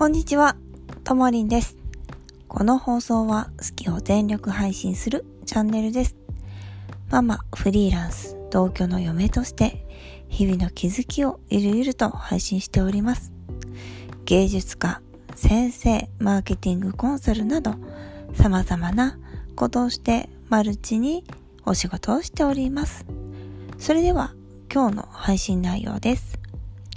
こんにちは、ともりんです。この放送は好きを全力配信するチャンネルです。ママ、フリーランス、同居の嫁として日々の気づきをゆるゆると配信しております。芸術家、先生、マーケティングコンサルなど様々なことをしてマルチにお仕事をしております。それでは今日の配信内容です。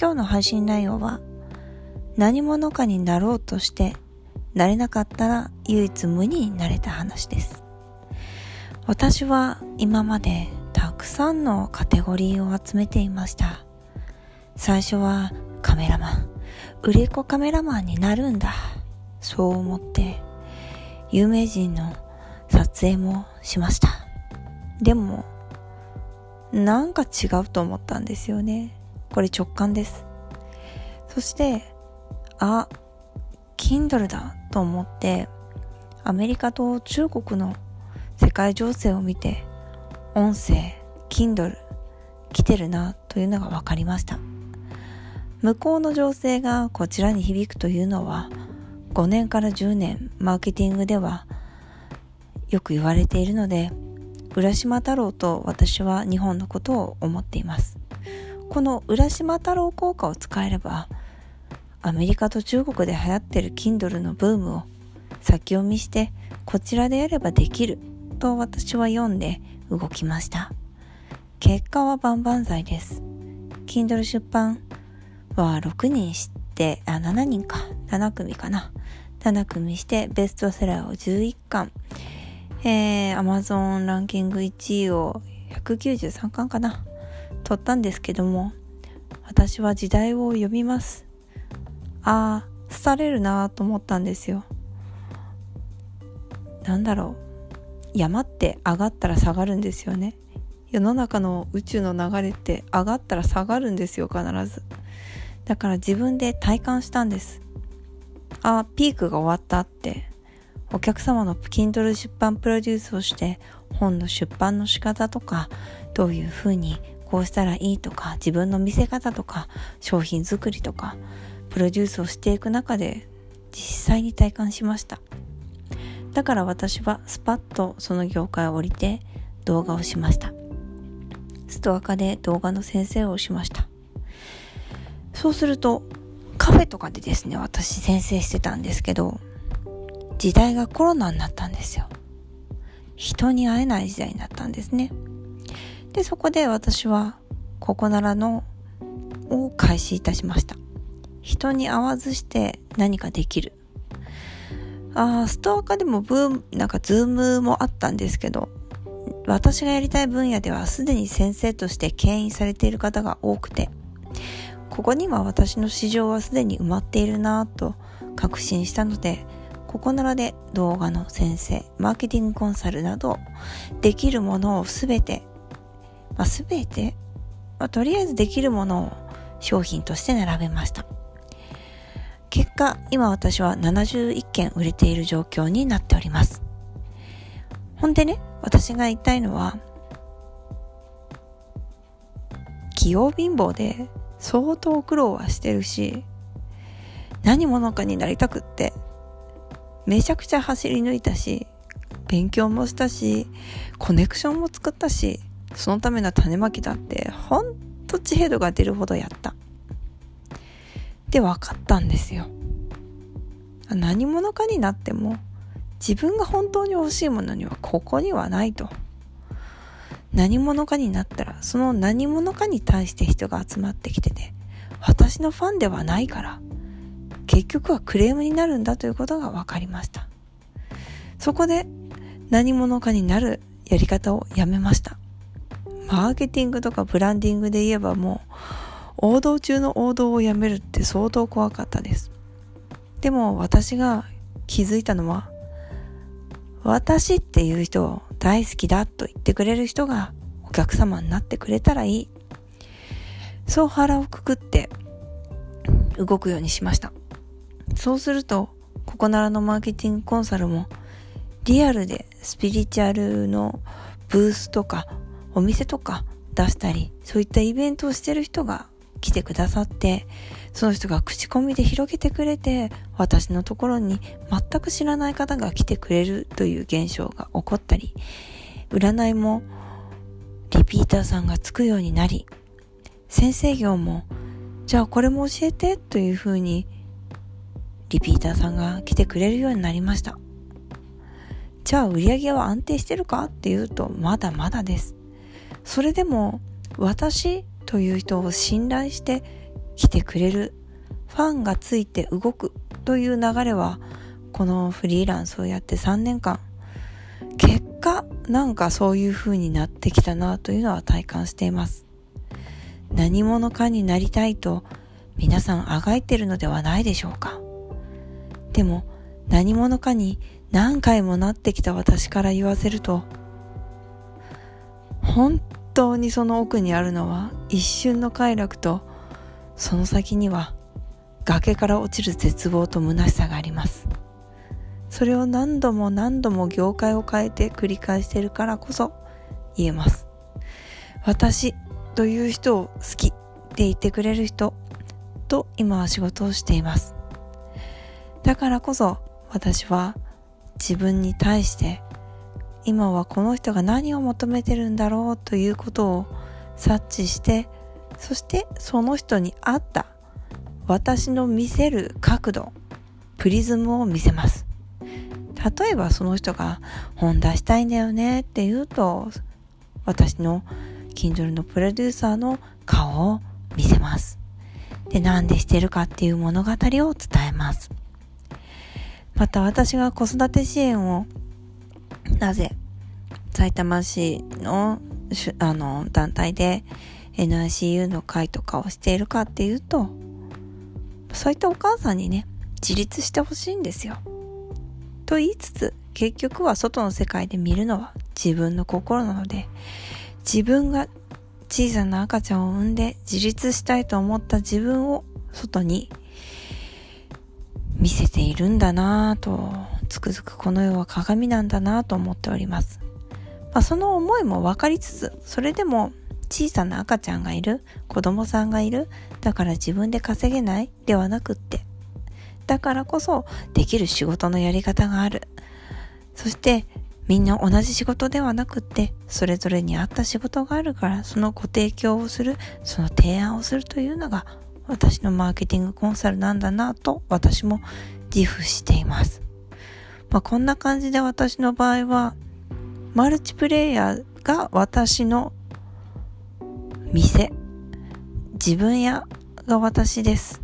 今日の配信内容は何者かになろうとしてなれなかったら唯一無二になれた話です。私は今までたくさんのカテゴリーを集めていました。最初はカメラマン、売れっ子カメラマンになるんだ。そう思って有名人の撮影もしました。でも、なんか違うと思ったんですよね。これ直感です。そしてあ、Kindle だと思って、アメリカと中国の世界情勢を見て、音声、Kindle 来てるなというのが分かりました。向こうの情勢がこちらに響くというのは、5年から10年マーケティングではよく言われているので、浦島太郎と私は日本のことを思っています。この浦島太郎効果を使えれば、アメリカと中国で流行ってる Kindle のブームを先読みしてこちらでやればできると私は読んで動きました。結果は万々歳です。Kindle 出版は6人知って、あ、7人か。7組かな。7組してベストセラーを11巻。えー、Amazon ランキング1位を193巻かな。取ったんですけども、私は時代を読みます。ああ、廃れるなと思ったんですよ。なんだろう。山って上がったら下がるんですよね。世の中の宇宙の流れって上がったら下がるんですよ、必ず。だから自分で体感したんです。ああ、ピークが終わったって。お客様の Kindle 出版プロデュースをして本の出版の仕方とかどういうふうにこうしたらいいとか自分の見せ方とか商品作りとかプロデュースをしていく中で実際に体感しました。だから私はスパッとその業界を降りて動画をしました。ストアカで動画の先生をしました。そうするとカフェとかでですね私先生してたんですけど時代がコロナになったんですよ。人に会えない時代になったんですね。でそこで私はココナラのを開始いたしました。人に会わずして何かできる。ああ、ストアカでもブーム、なんかズームもあったんですけど、私がやりたい分野ではすでに先生として牽引されている方が多くて、ここには私の市場はすでに埋まっているなぁと確信したので、ここならで動画の先生、マーケティングコンサルなど、できるものをすべて、まあ、すべて、まあ、とりあえずできるものを商品として並べました。結果、今私は71件売れている状況になっております。ほんでね、私が言いたいのは、器用貧乏で相当苦労はしてるし、何者かになりたくって、めちゃくちゃ走り抜いたし、勉強もしたし、コネクションも作ったし、そのための種まきだって、ほんと知恵度が出るほどやった。で分かったんですよ。何者かになっても自分が本当に欲しいものにはここにはないと。何者かになったらその何者かに対して人が集まってきてて私のファンではないから結局はクレームになるんだということが分かりました。そこで何者かになるやり方をやめました。マーケティングとかブランディングで言えばもう王道中の王道をやめるって相当怖かったです。でも私が気づいたのは、私っていう人を大好きだと言ってくれる人がお客様になってくれたらいい。そう腹をくくって動くようにしました。そうすると、ここならのマーケティングコンサルもリアルでスピリチュアルのブースとかお店とか出したり、そういったイベントをしてる人が来てくださって、その人が口コミで広げてくれて、私のところに全く知らない方が来てくれるという現象が起こったり、占いもリピーターさんがつくようになり、先生業も、じゃあこれも教えてというふうに、リピーターさんが来てくれるようになりました。じゃあ売り上げは安定してるかっていうと、まだまだです。それでも、私という人を信頼して来てくれる、ファンがついて動くという流れは、このフリーランスをやって3年間、結果、なんかそういう風になってきたなというのは体感しています。何者かになりたいと皆さんあがいてるのではないでしょうか。でも何者かに何回もなってきた私から言わせると、本当にその奥にあるのは一瞬の快楽とその先には崖から落ちる絶望と虚しさがあります。それを何度も何度も業界を変えて繰り返してるからこそ言えます。私という人を好きって言ってくれる人と今は仕事をしています。だからこそ私は自分に対して今はこの人が何を求めてるんだろうということを察知してそしてその人に合った私の見せる角度プリズムを見せます。例えばその人が本出したいんだよねって言うと私の Kindle のプロデューサーの顔を見せます。で何でしてるかっていう物語を伝えます。また私が子育て支援をなぜ埼玉市のあの団体で NICU の会とかをしているかっていうと、そういったお母さんにね、自立してほしいんですよ。と言いつつ、結局は外の世界で見るのは自分の心なので、自分が小さな赤ちゃんを産んで自立したいと思った自分を外に見せているんだなぁと、つくづくこの世は鏡なんだなと思っております。まあ、その思いも分かりつつ、それでも小さな赤ちゃんがいる、子供さんがいる、だから自分で稼げないではなくって、だからこそできる仕事のやり方がある。そしてみんな同じ仕事ではなくって、それぞれに合った仕事があるから、そのご提供をする、その提案をするというのが私のマーケティングコンサルなんだなと私も自負しています。まあ、こんな感じで私の場合は、マルチプレイヤーが私の店、自分やが私です。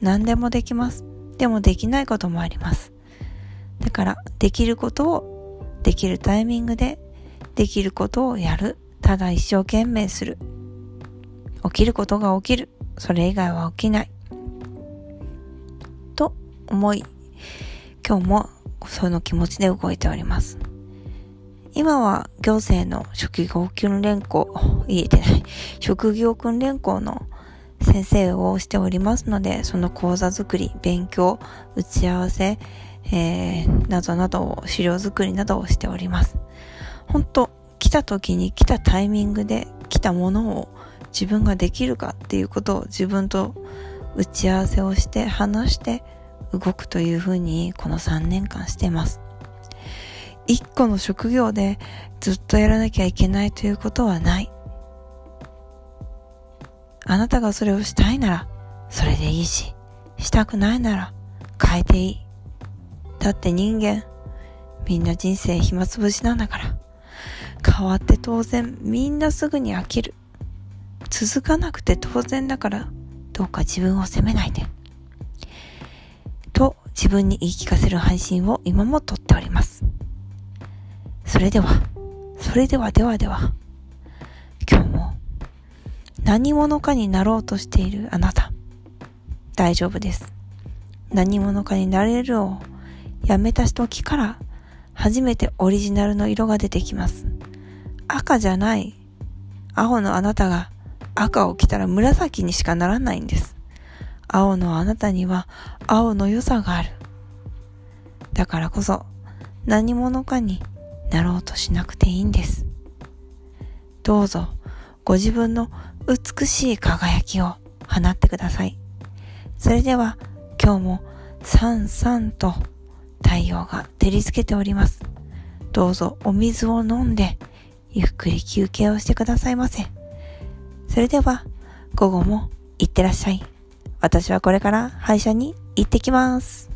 何でもできます。でもできないこともあります。だから、できることをできるタイミングで、できることをやる。ただ一生懸命する。起きることが起きる。それ以外は起きない。と思い、今日もその気持ちで動いております。今は行政の職業訓練校、言えてない、職業訓練校の先生をしておりますので、その講座作り、勉強、打ち合わせ、えー、などなどを資料作りなどをしております。本当来た時に来たタイミングで来たものを自分ができるかっていうことを自分と打ち合わせをして話して動くというふうにこの3年間してます。一個の職業でずっとやらなきゃいけないということはない。あなたがそれをしたいなら、それでいいし、したくないなら、変えていい。だって人間、みんな人生暇つぶしなんだから。変わって当然、みんなすぐに飽きる。続かなくて当然だから、どうか自分を責めないで。自分に言い聞かせる配信を今も撮っております。それでは、それではではでは、今日も何者かになろうとしているあなた、大丈夫です。何者かになれるをやめた時から初めてオリジナルの色が出てきます。赤じゃない、青のあなたが赤を着たら紫にしかならないんです。青のあなたには青の良さがある。だからこそ何者かになろうとしなくていいんです。どうぞ、ご自分の美しい輝きを放ってください。それでは今日もさんさんと太陽が照りつけております。どうぞお水を飲んでゆっくり休憩をしてくださいませ。それでは午後もいってらっしゃい。私はこれから歯医者に行ってきます。